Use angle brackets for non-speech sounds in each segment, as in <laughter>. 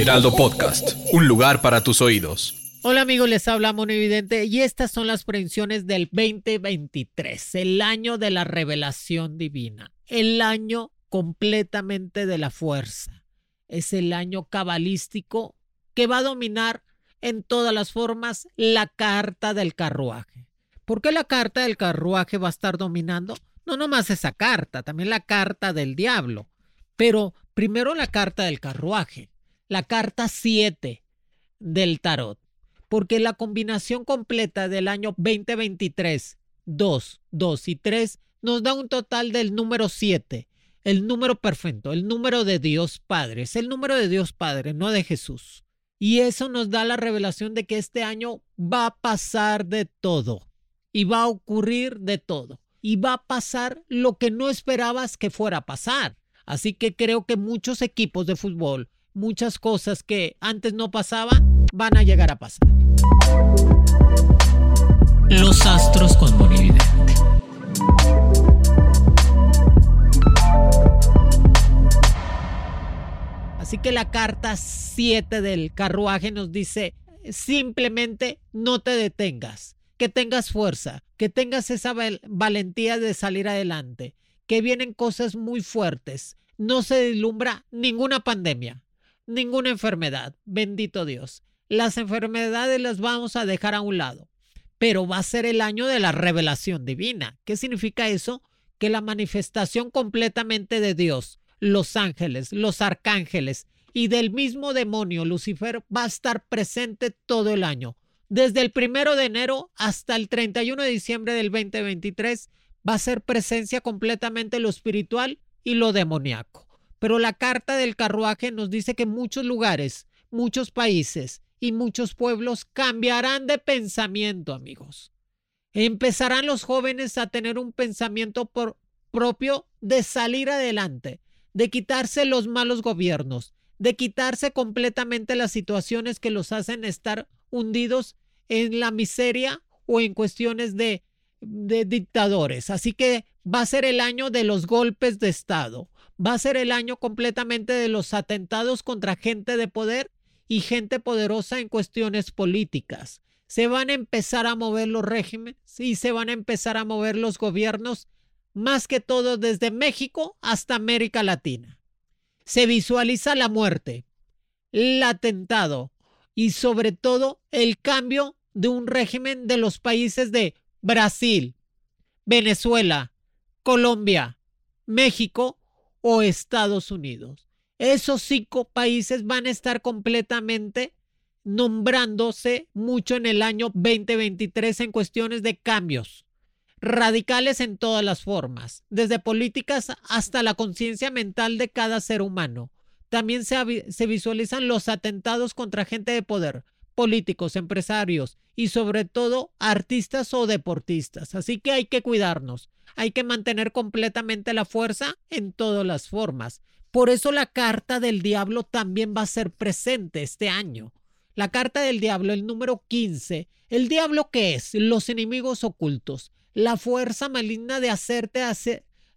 Heraldo Podcast, un lugar para tus oídos. Hola amigos, les habla Mono Evidente y estas son las predicciones del 2023, el año de la revelación divina, el año completamente de la fuerza. Es el año cabalístico que va a dominar en todas las formas la carta del carruaje. ¿Por qué la carta del carruaje va a estar dominando? No nomás esa carta, también la carta del diablo. Pero primero la carta del carruaje, la carta 7 del tarot. Porque la combinación completa del año 2023, 2, 2 y 3 nos da un total del número 7 el número perfecto, el número de Dios Padre. Es el número de Dios Padre, no de Jesús. Y eso nos da la revelación de que este año va a pasar de todo y va a ocurrir de todo y va a pasar lo que no esperabas que fuera a pasar. Así que creo que muchos equipos de fútbol, muchas cosas que antes no pasaban, van a llegar a pasar. Los astros con Monividente. Así que la carta 7 del carruaje nos dice simplemente no te detengas, que tengas fuerza, que tengas esa valentía de salir adelante, que vienen cosas muy fuertes. No se deslumbra ninguna pandemia, ninguna enfermedad, bendito Dios. Las enfermedades las vamos a dejar a un lado, pero va a ser el año de la revelación divina. ¿Qué significa eso? Que la manifestación completamente de Dios los ángeles, los arcángeles y del mismo demonio Lucifer va a estar presente todo el año. Desde el primero de enero hasta el 31 de diciembre del 2023 va a ser presencia completamente lo espiritual y lo demoníaco. Pero la carta del carruaje nos dice que muchos lugares, muchos países y muchos pueblos cambiarán de pensamiento, amigos. Empezarán los jóvenes a tener un pensamiento propio de salir adelante, de quitarse los malos gobiernos, de quitarse completamente las situaciones que los hacen estar hundidos en la miseria o en cuestiones de, de dictadores. Así que va a ser el año de los golpes de Estado, va a ser el año completamente de los atentados contra gente de poder y gente poderosa en cuestiones políticas. Se van a empezar a mover los regímenes y se van a empezar a mover los gobiernos más que todo desde México hasta América Latina. Se visualiza la muerte, el atentado y sobre todo el cambio de un régimen de los países de Brasil, Venezuela, Colombia, México o Estados Unidos. Esos cinco países van a estar completamente nombrándose mucho en el año 2023 en cuestiones de cambios radicales en todas las formas, desde políticas hasta la conciencia mental de cada ser humano. También se, se, visualizan los atentados contra gente de poder, políticos, empresarios y sobre todo artistas o deportistas. Así que hay que cuidarnos, hay que mantener completamente la fuerza en todas las formas. Por eso la carta del diablo también va a ser presente este año. La carta del diablo, el número 15. ¿El diablo qué es? Los enemigos ocultos la fuerza maligna de hacerte,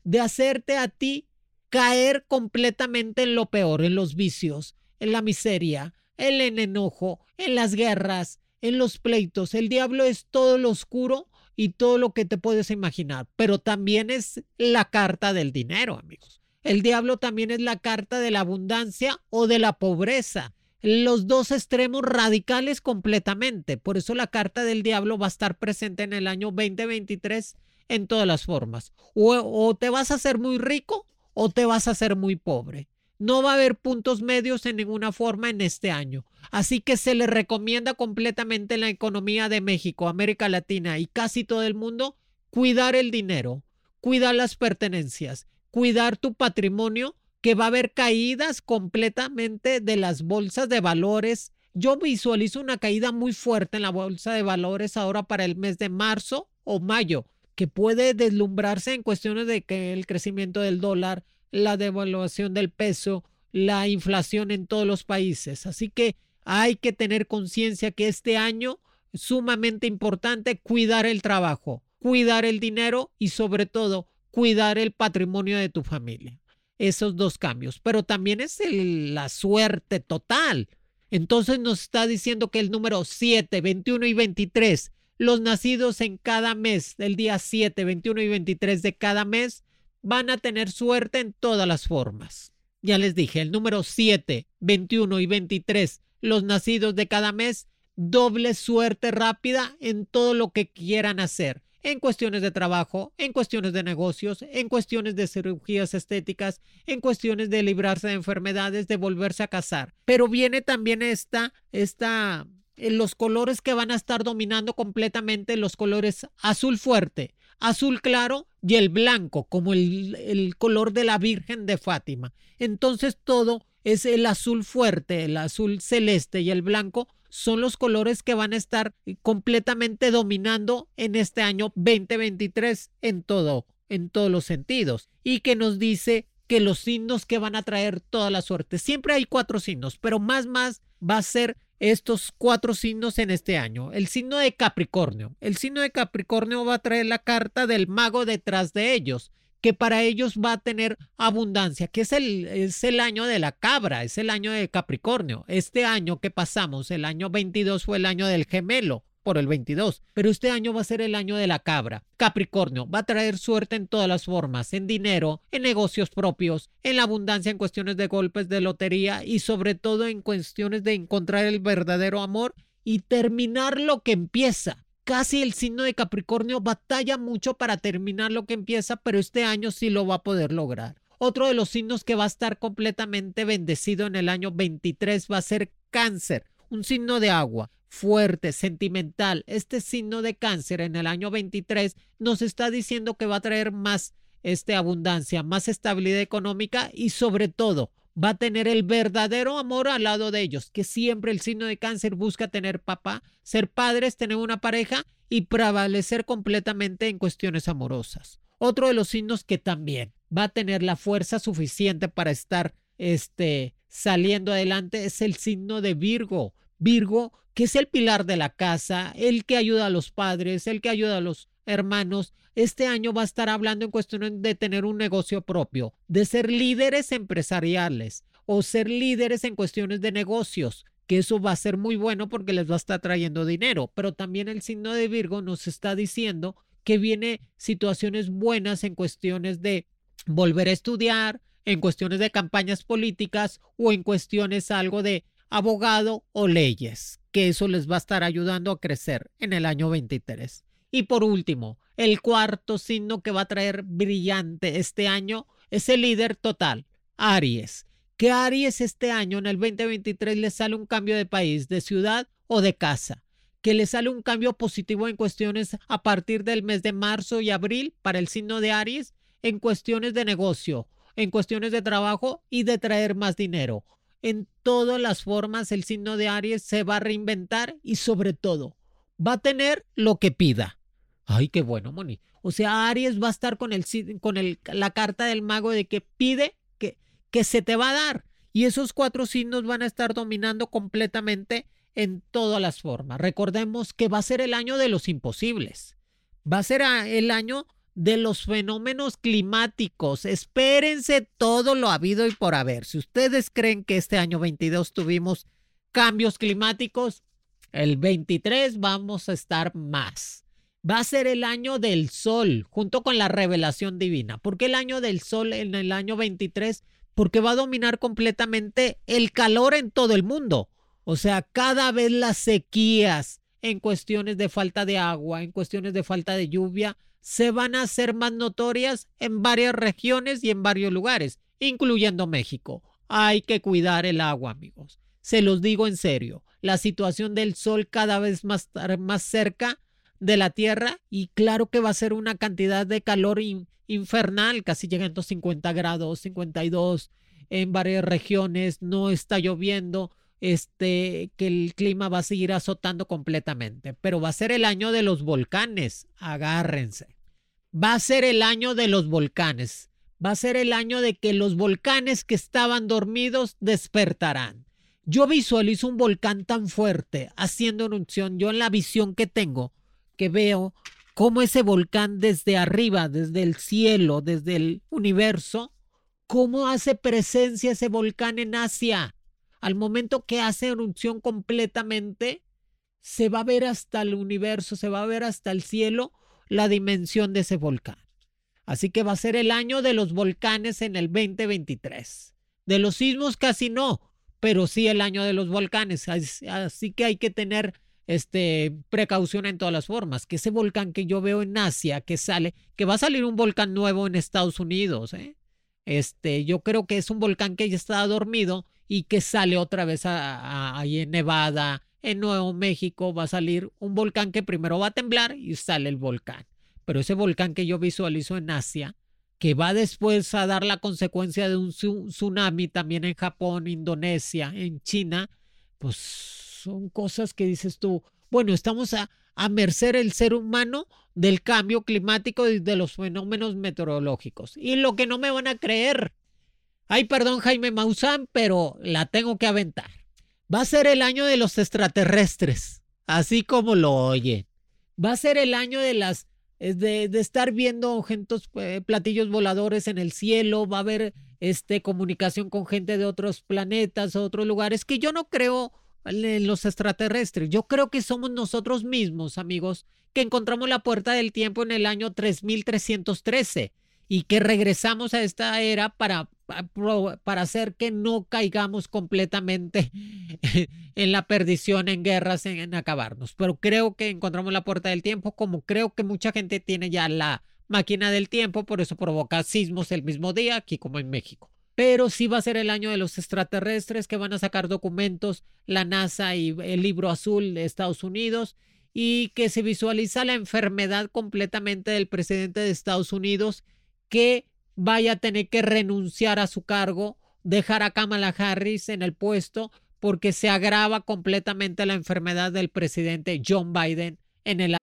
de hacerte a ti caer completamente en lo peor, en los vicios, en la miseria, en el enojo, en las guerras, en los pleitos. El diablo es todo lo oscuro y todo lo que te puedes imaginar, pero también es la carta del dinero, amigos. El diablo también es la carta de la abundancia o de la pobreza los dos extremos radicales completamente. Por eso la carta del diablo va a estar presente en el año 2023 en todas las formas. O, te vas a hacer muy rico o te vas a hacer muy pobre. No va a haber puntos medios en ninguna forma en este año. Así que se le recomienda completamente en la economía de México, América Latina y casi todo el mundo cuidar el dinero, cuidar las pertenencias, cuidar tu patrimonio, que va a haber caídas completamente de las bolsas de valores. Yo visualizo una caída muy fuerte en la bolsa de valores ahora para el mes de marzo o mayo, que puede deslumbrarse en cuestiones de que el crecimiento del dólar, la devaluación del peso, la inflación en todos los países. Así que hay que tener conciencia que este año es sumamente importante cuidar el trabajo, cuidar el dinero y sobre todo cuidar el patrimonio de tu familia. Esos dos cambios. Pero también es la suerte total. Entonces nos está diciendo que el número 7, 21 y 23, los nacidos en cada mes, del día 7, 21 y 23 de cada mes, van a tener suerte en todas las formas. Ya les dije, el número 7, 21 y 23, los nacidos de cada mes, doble suerte rápida en todo lo que quieran hacer en cuestiones de trabajo, en cuestiones de negocios, en cuestiones de cirugías estéticas, en cuestiones de librarse de enfermedades, de volverse a casar. Pero viene también esta, esta, eh, los colores que van a estar dominando completamente los colores azul fuerte, azul claro y el blanco, como el, el color de la Virgen de Fátima. Entonces todo es el azul fuerte, el azul celeste y el blanco son los colores que van a estar completamente dominando en este año 2023 en todo, en todos los sentidos. Y que nos dice que los signos que van a traer toda la suerte. Siempre hay cuatro signos, pero más más va a ser estos cuatro signos en este año. El signo de Capricornio. El signo de Capricornio va a traer la carta del mago detrás de ellos que para ellos va a tener abundancia, que es el, es el año de la cabra, es el año de Capricornio. Este año que pasamos, el año 22 fue el año del gemelo por el 22, pero este año va a ser el año de la cabra. Capricornio va a traer suerte en todas las formas, en dinero, en negocios propios, en la abundancia en cuestiones de golpes de lotería y sobre todo en cuestiones de encontrar el verdadero amor y terminar lo que empieza casi el signo de Capricornio batalla mucho para terminar lo que empieza, pero este año sí lo va a poder lograr. Otro de los signos que va a estar completamente bendecido en el año 23 va a ser cáncer, un signo de agua fuerte, sentimental. Este signo de cáncer en el año 23 nos está diciendo que va a traer más este, abundancia, más estabilidad económica y sobre todo va a tener el verdadero amor al lado de ellos, que siempre el signo de cáncer busca tener papá, ser padres, tener una pareja y prevalecer completamente en cuestiones amorosas. Otro de los signos que también va a tener la fuerza suficiente para estar este, saliendo adelante es el signo de Virgo. Virgo, que es el pilar de la casa, el que ayuda a los padres, el que ayuda a los hermanos, este año va a estar hablando en cuestión de tener un negocio propio, de ser líderes empresariales o ser líderes en cuestiones de negocios, que eso va a ser muy bueno porque les va a estar trayendo dinero, pero también el signo de Virgo nos está diciendo que viene situaciones buenas en cuestiones de volver a estudiar, en cuestiones de campañas políticas o en cuestiones algo de abogado o leyes, que eso les va a estar ayudando a crecer en el año 23. Y por último, el cuarto signo que va a traer brillante este año es el líder total, Aries. Que Aries este año, en el 2023, le sale un cambio de país, de ciudad o de casa. Que le sale un cambio positivo en cuestiones a partir del mes de marzo y abril para el signo de Aries, en cuestiones de negocio, en cuestiones de trabajo y de traer más dinero. En todas las formas, el signo de Aries se va a reinventar y sobre todo va a tener lo que pida. Ay, qué bueno, Moni. O sea, Aries va a estar con, el, con el, la carta del mago de que pide que, que se te va a dar. Y esos cuatro signos van a estar dominando completamente en todas las formas. Recordemos que va a ser el año de los imposibles. Va a ser el año de los fenómenos climáticos. Espérense todo lo habido y por haber. Si ustedes creen que este año 22 tuvimos cambios climáticos, el 23 vamos a estar más va a ser el año del sol, junto con la revelación divina. ¿Por qué el año del sol en el año 23? Porque va a dominar completamente el calor en todo el mundo. O sea, cada vez las sequías en cuestiones de falta de agua, en cuestiones de falta de lluvia, se van a hacer más notorias en varias regiones y en varios lugares, incluyendo México. Hay que cuidar el agua, amigos. Se los digo en serio, la situación del sol cada vez más, más cerca de la Tierra y claro que va a ser una cantidad de calor infernal, casi llegando a 50 grados, 52 en varias regiones, no está lloviendo, este, que el clima va a seguir azotando completamente, pero va a ser el año de los volcanes, agárrense. Va a ser el año de los volcanes, va a ser el año de que los volcanes que estaban dormidos despertarán. Yo visualizo un volcán tan fuerte haciendo erupción, yo en la visión que tengo, que veo cómo ese volcán desde arriba, desde el cielo, desde el universo, cómo hace presencia ese volcán en Asia. Al momento que hace erupción completamente, se va a ver hasta el universo, se va a ver hasta el cielo la dimensión de ese volcán. Así que va a ser el año de los volcanes en el 2023. De los sismos casi no, pero sí el año de los volcanes. Así que hay que tener este, precaución en todas las formas. Que ese volcán que yo veo en Asia, que sale, que va a salir un volcán nuevo en Estados Unidos, ¿eh? Este, yo creo que es un volcán que ya está dormido y que sale otra vez ahí en Nevada, en Nuevo México, va a salir un volcán que primero va a temblar y sale el volcán. Pero ese volcán que yo visualizo en Asia, que va después a dar la consecuencia de un tsunami también en Japón, Indonesia, en China, pues son cosas que dices tú, bueno, estamos a, a merced el ser humano del cambio climático y de los fenómenos meteorológicos. Y lo que no me van a creer, ay, perdón Jaime Maussan, pero la tengo que aventar. Va a ser el año de los extraterrestres, así como lo oye. Va a ser el año de las de, de estar viendo gentos, eh, platillos voladores en el cielo, va a haber este, comunicación con gente de otros planetas, otros lugares, que yo no creo en los extraterrestres. Yo creo que somos nosotros mismos, amigos, que encontramos la puerta del tiempo en el año 3313 y que regresamos a esta era para, para hacer que no caigamos completamente <laughs> en la perdición, en guerras, en, acabarnos. Pero creo que encontramos la puerta del tiempo, como creo que mucha gente tiene ya la máquina del tiempo, por eso provoca sismos el mismo día, aquí como en México pero sí va a ser el año de los extraterrestres que van a sacar documentos la NASA y el libro azul de Estados Unidos y que se visualiza la enfermedad completamente del presidente de Estados Unidos que vaya a tener que renunciar a su cargo, dejar a Kamala Harris en el puesto porque se agrava completamente la enfermedad del presidente John Biden en el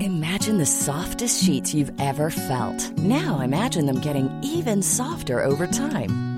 Imagine the softest sheets you've ever felt. Now imagine them getting even softer over time.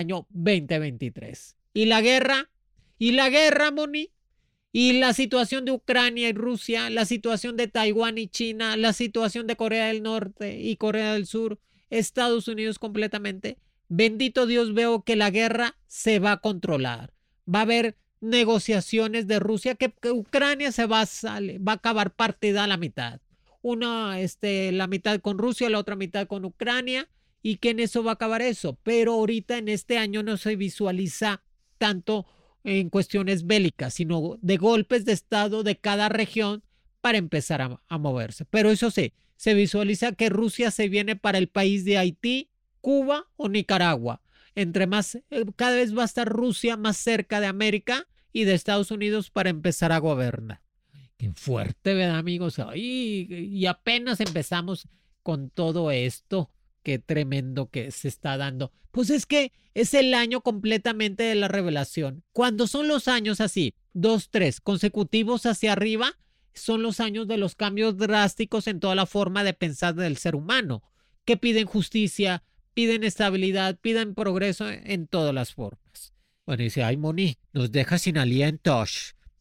Año 2023. Y la guerra, y la guerra, Moni, y la situación de Ucrania y Rusia, la situación de Taiwán y China, la situación de Corea del Norte y Corea del Sur, Estados Unidos completamente. Bendito Dios, veo que la guerra se va a controlar. Va a haber negociaciones de Rusia que, Ucrania se va a, va a acabar partida a la mitad. Una, este, la mitad con Rusia, la otra mitad con Ucrania y que en eso va a acabar eso. Pero ahorita en este año no se visualiza tanto en cuestiones bélicas, sino de golpes de Estado de cada región para empezar a, moverse. Pero eso sí, se visualiza que Rusia se viene para el país de Haití, Cuba o Nicaragua entre más, eh, cada vez va a estar Rusia más cerca de América y de Estados Unidos para empezar a gobernar. Qué fuerte, ¿verdad, amigos? y apenas empezamos con todo esto. Qué tremendo que se está dando. Pues es que es el año completamente de la revelación. Cuando son los años así, dos, tres, consecutivos hacia arriba, son los años de los cambios drásticos en toda la forma de pensar del ser humano, que piden justicia, piden estabilidad, piden progreso en todas las formas. Bueno, dice, ay, Moni, nos deja sin aliento.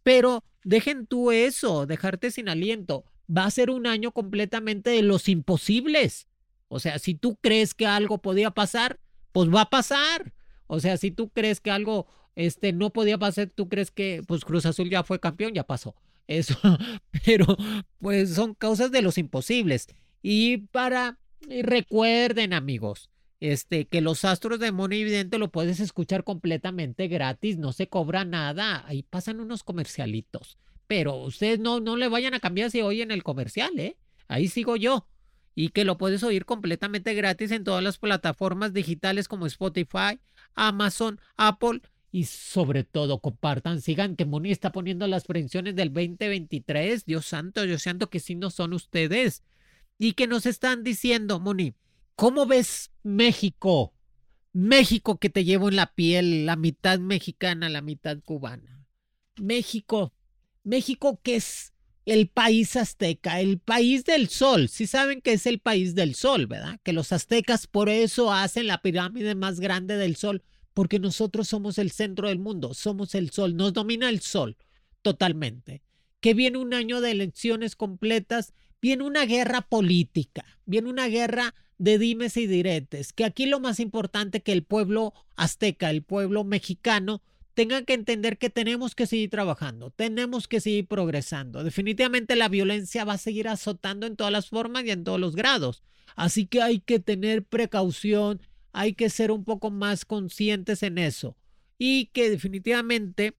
Pero dejen tú eso, dejarte sin aliento. Va a ser un año completamente de los imposibles. O sea, si tú crees que algo podía pasar, pues va a pasar. O sea, si tú crees que algo este, no podía pasar, tú crees que pues Cruz Azul ya fue campeón, ya pasó. Eso, <laughs> pero pues son causas de los imposibles. Y para, recuerden amigos, este, que los astros de Mono Evidente lo puedes escuchar completamente gratis, no se cobra nada, ahí pasan unos comercialitos, pero ustedes no, no le vayan a cambiar si oyen el comercial, ¿eh? Ahí sigo yo. Y que lo puedes oír completamente gratis en todas las plataformas digitales como Spotify, Amazon, Apple y sobre todo compartan, sigan que Moni está poniendo las prevenciones del 2023. Dios santo, Dios santo que sí no son ustedes. Y que nos están diciendo, Moni, ¿Cómo ves México? México que te llevo en la piel, la mitad mexicana, la mitad cubana. México, México que es el país azteca, el país del sol. Si saben que es el país del sol, ¿verdad? Que los aztecas por eso hacen la pirámide más grande del sol, porque nosotros somos el centro del mundo, somos el sol, nos domina el sol totalmente. Que viene un año de elecciones completas, viene una guerra política, viene una guerra de dimes y diretes, que aquí lo más importante que el pueblo azteca, el pueblo mexicano, tengan que entender que tenemos que seguir trabajando, tenemos que seguir progresando. Definitivamente la violencia va a seguir azotando en todas las formas y en todos los grados. Así que hay que tener precaución, hay que ser un poco más conscientes en eso. Y que definitivamente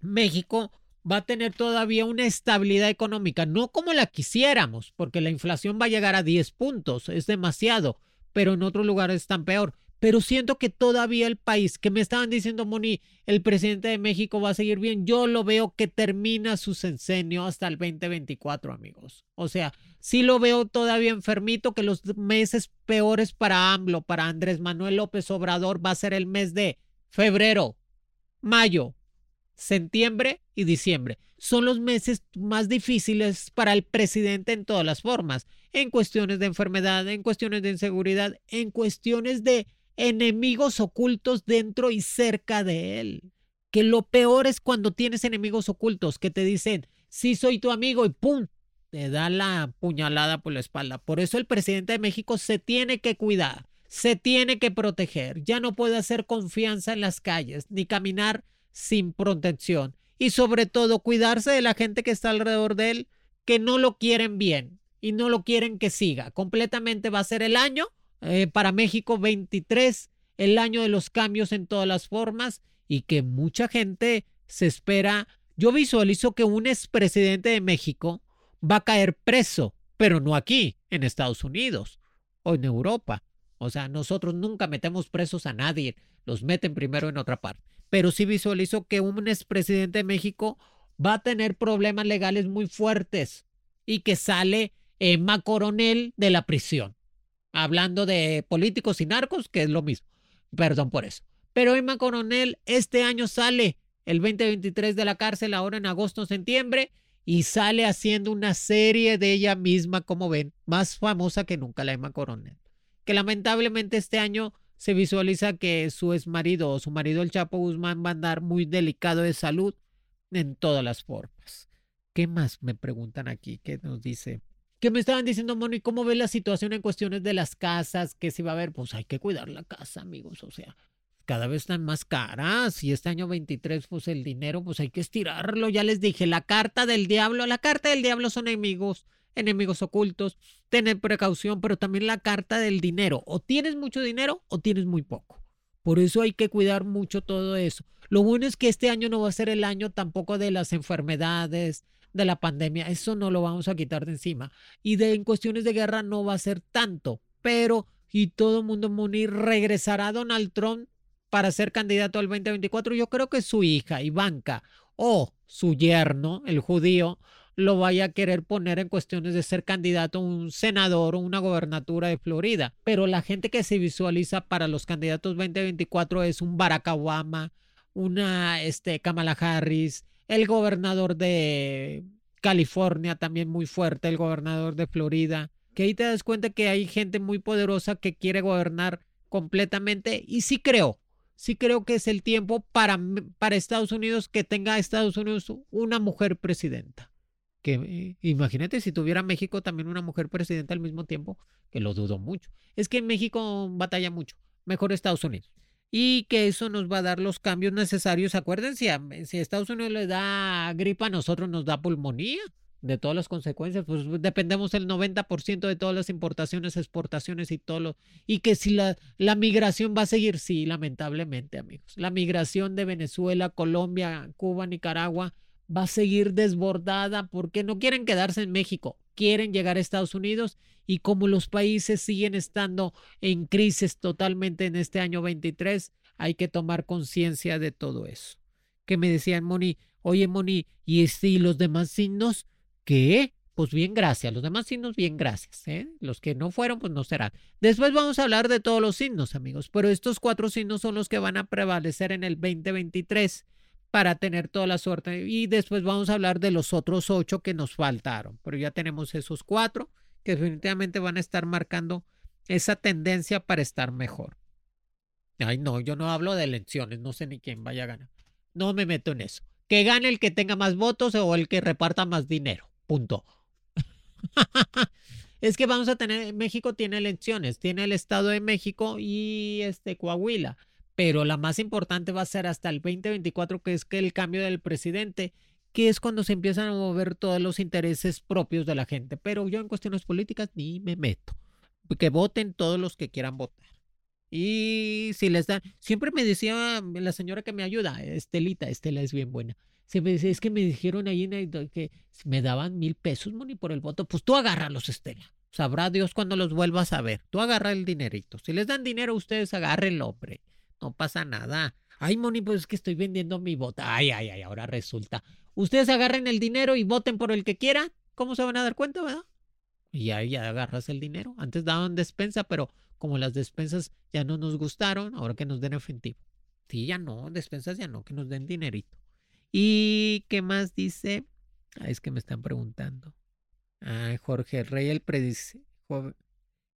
México va a tener todavía una estabilidad económica, no como la quisiéramos, porque la inflación va a llegar a 10 puntos, es demasiado, pero en otros lugares están peor. Pero siento que todavía el país, que me estaban diciendo, Moni, el presidente de México va a seguir bien, yo lo veo que termina su censenio hasta el 2024, amigos. O sea, sí lo veo todavía enfermito, que los meses peores para AMLO, para Andrés Manuel López Obrador, va a ser el mes de febrero, mayo, septiembre y diciembre. Son los meses más difíciles para el presidente en todas las formas, en cuestiones de enfermedad, en cuestiones de inseguridad, en cuestiones de enemigos ocultos dentro y cerca de él. Que lo peor es cuando tienes enemigos ocultos que te dicen, sí soy tu amigo y ¡pum! Te da la puñalada por la espalda. Por eso el presidente de México se tiene que cuidar, se tiene que proteger. Ya no puede hacer confianza en las calles, ni caminar sin protección y sobre todo cuidarse de la gente que está alrededor de él que no lo quieren bien y no lo quieren que siga. Completamente va a ser el año eh, para México 23, el año de los cambios en todas las formas y que mucha gente se espera. Yo visualizo que un expresidente de México va a caer preso, pero no aquí, en Estados Unidos o en Europa. O sea, nosotros nunca metemos presos a nadie, los meten primero en otra parte pero sí visualizo que un expresidente de México va a tener problemas legales muy fuertes y que sale Emma Coronel de la prisión. Hablando de políticos y narcos, que es lo mismo. Perdón por eso. Pero Emma Coronel este año sale el 2023 de la cárcel, ahora en agosto, septiembre, y sale haciendo una serie de ella misma, como ven, más famosa que nunca la Emma Coronel. Que lamentablemente este año se visualiza que su exmarido o su marido el Chapo Guzmán va a andar muy delicado de salud en todas las formas. ¿Qué más me preguntan aquí? ¿Qué nos dice? ¿Qué me estaban diciendo, Mono, ¿y cómo ve la situación en cuestiones de las casas? ¿Qué se va a ver? Pues hay que cuidar la casa, amigos. O sea, cada vez están más caras y este año 23, pues el dinero, pues hay que estirarlo. Ya les dije, la carta del diablo, la carta del diablo son enemigos enemigos ocultos, tener precaución, pero también la carta del dinero. O tienes mucho dinero o tienes muy poco. Por eso hay que cuidar mucho todo eso. Lo bueno es que este año no va a ser el año tampoco de las enfermedades, de la pandemia. Eso no lo vamos a quitar de encima. Y de en cuestiones de guerra no va a ser tanto. Pero, y todo el mundo munir, regresará Donald Trump para ser candidato al 2024. Yo creo que su hija, Ivanka, o su yerno, el judío, lo vaya a querer poner en cuestiones de ser candidato a un senador o una gobernatura de Florida. Pero la gente que se visualiza para los candidatos 2024 es un Barack Obama, una este, Kamala Harris, el gobernador de California también muy fuerte, el gobernador de Florida, que ahí te das cuenta que hay gente muy poderosa que quiere gobernar completamente y sí creo, sí creo que es el tiempo para, para Estados Unidos que tenga Estados Unidos una mujer presidenta. Que eh, imagínate si tuviera México también una mujer presidenta al mismo tiempo, que lo dudo mucho. Es que México batalla mucho, mejor Estados Unidos y que eso nos va a dar los cambios necesarios. Acuérdense, si Estados Unidos le da gripa, a nosotros nos da pulmonía de todas las consecuencias, pues dependemos el 90% de todas las importaciones, exportaciones y todo lo, y que si la, la migración va a seguir, sí, lamentablemente, amigos. La migración de Venezuela, Colombia, Cuba, Nicaragua va a seguir desbordada porque no quieren quedarse en México, quieren llegar a Estados Unidos y como los países siguen estando en crisis totalmente en este año 23, hay que tomar conciencia de todo eso. Que me decían, Moni, oye, Moni, ¿y, este, y los demás signos? ¿Qué? Pues bien, gracias. Los demás signos, bien, gracias. ¿eh? Los que no fueron, pues no serán. Después vamos a hablar de todos los signos, amigos. Pero estos cuatro signos son los que van a prevalecer en el 2023 para tener toda la suerte. Y después vamos a hablar de los otros ocho que nos faltaron. Pero ya tenemos esos cuatro que definitivamente van a estar marcando esa tendencia para estar mejor. Ay, no, yo no hablo de elecciones, no sé ni quién vaya a ganar. No me meto en eso. Que gane el que tenga más votos o el que reparta más dinero. Punto. <laughs> es que vamos a tener, México tiene elecciones, tiene el Estado de México y este Coahuila pero la más importante va a ser hasta el 2024, que es que el cambio del presidente, que es cuando se empiezan a mover todos los intereses propios de la gente. Pero yo en cuestiones políticas ni me meto. Que voten todos los que quieran votar. Y si les dan, siempre me decía la señora que me ayuda, Estelita, Estela es bien buena. Es que me dijeron ahí que me daban mil pesos, Moni, por el voto. Pues tú agárralos, Estela. Sabrá Dios cuando los vuelvas a ver. Tú agarra el dinerito. Si les dan dinero, ustedes agárrenlo, hombre no pasa nada. Ay, Moni, pues es que estoy vendiendo mi bota. Ay, ay, ay, ahora resulta. Ustedes agarren el dinero y voten por el que quieran. ¿Cómo se van a dar cuenta, verdad? Y ahí ya agarras el dinero. Antes daban despensa, pero como las despensas ya no nos gustaron, ahora que nos den efectivo. Sí, ya no, despensas ya no, que nos den dinerito. ¿Y qué más dice? Es que me están preguntando. Ah, Jorge Rey, el predice.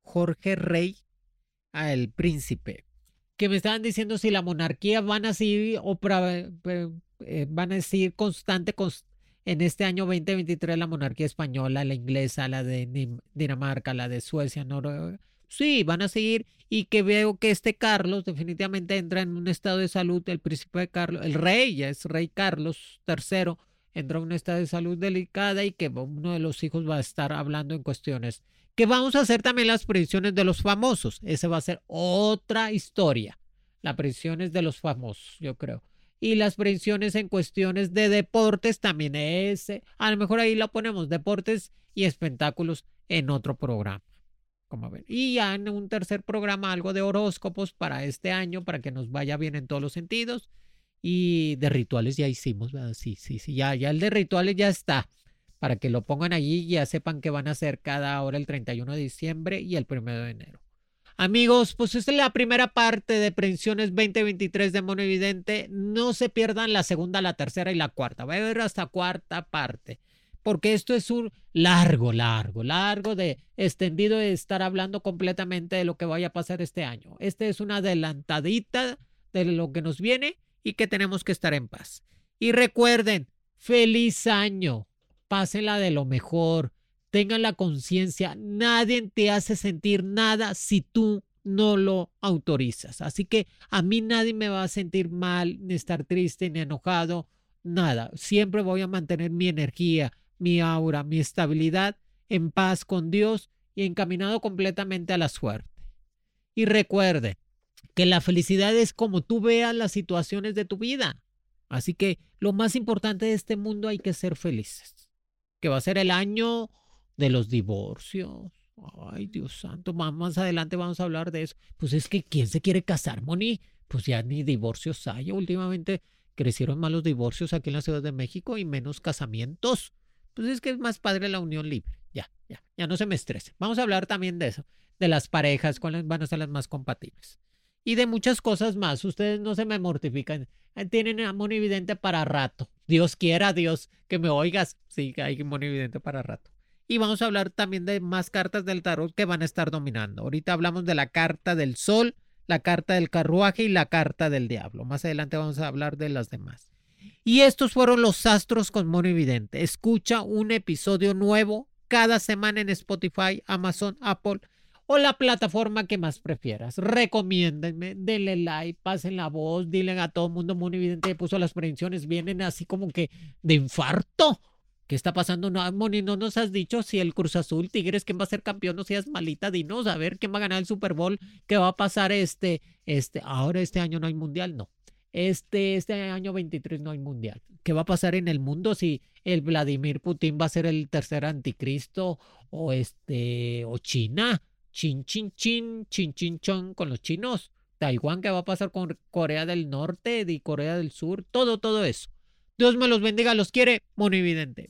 Jorge Rey, ah, el príncipe que me estaban diciendo si la monarquía van a seguir o eh, van a seguir constante en este año 2023 la monarquía española, la inglesa, la de Dinamarca, la de Suecia, Noruega. Sí, van a seguir y que veo que este Carlos definitivamente entra en un estado de salud, el príncipe de Carlos, el rey, ya es rey Carlos III, entra en un estado de salud delicada y que uno de los hijos va a estar hablando en cuestiones que vamos a hacer también las predicciones de los famosos. Esa va a ser otra historia. Las predicciones de los famosos, yo creo. Y las predicciones en cuestiones de deportes también ese. A lo mejor ahí la ponemos, deportes y espectáculos en otro programa. Como ven. Y ya en un tercer programa algo de horóscopos para este año, para que nos vaya bien en todos los sentidos. Y de rituales ya hicimos, ¿verdad? Sí, sí, sí, ya, ya el de rituales ya está para que lo pongan allí y ya sepan que van a hacer cada hora el 31 de diciembre y el 1 de enero. Amigos, pues esta es la primera parte de Previsiones 2023 de Mono Evidente. No se pierdan la segunda, la tercera y la cuarta. Va a haber hasta cuarta parte. Porque esto es un largo, largo, largo de extendido de estar hablando completamente de lo que vaya a pasar este año. Este es una adelantadita de lo que nos viene y que tenemos que estar en paz. Y recuerden, feliz año pásenla de lo mejor, tengan la conciencia, nadie te hace sentir nada si tú no lo autorizas. Así que a mí nadie me va a sentir mal, ni estar triste, ni enojado, nada. Siempre voy a mantener mi energía, mi aura, mi estabilidad en paz con Dios y encaminado completamente a la suerte. Y recuerde que la felicidad es como tú veas las situaciones de tu vida. Así que lo más importante de este mundo hay que ser felices que va a ser el año de los divorcios. Ay, Dios santo, más, adelante vamos a hablar de eso. Pues es que ¿quién se quiere casar, Moni? Pues ya ni divorcios hay. Últimamente crecieron más los divorcios aquí en la Ciudad de México y menos casamientos. Pues es que es más padre la unión libre. Ya, ya, ya no se me estrese. Vamos a hablar también de eso, de las parejas, cuáles van a ser las más compatibles. Y de muchas cosas más. Ustedes no se me mortifican. Tienen a Monividente para rato. Dios quiera, Dios, que me oigas. Sí, hay Monividente para rato. Y vamos a hablar también de más cartas del tarot que van a estar dominando. Ahorita hablamos de la carta del sol, la carta del carruaje y la carta del diablo. Más adelante vamos a hablar de las demás. Y estos fueron los astros con Monividente. Escucha un episodio nuevo cada semana en Spotify, Amazon, Apple o la plataforma que más prefieras. Recomiéndenme, denle like, pasen la voz, dile a todo el mundo muy evidente puso las predicciones, vienen así como que de infarto. ¿Qué está pasando? No, Moni, no nos has dicho si el Cruz Azul, Tigres, quién va a ser campeón, no seas malita, dinos a ver quién va a ganar el Super Bowl, qué va a pasar este, este, ahora este año no hay mundial, no. Este, este año 23 no hay mundial. ¿Qué va a pasar en el mundo si el Vladimir Putin va a ser el tercer anticristo o este o China? Chin chin chin, chin chin chon con los chinos. Taiwán, ¿qué va a pasar con Corea del Norte y Corea del Sur? Todo, todo eso. Dios me los bendiga, los quiere, evidente.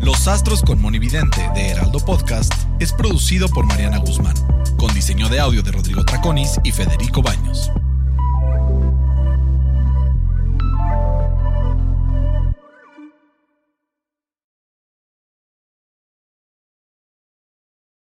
Los Astros con Monividente de Heraldo Podcast es producido por Mariana Guzmán, con diseño de audio de Rodrigo Traconis y Federico Baños.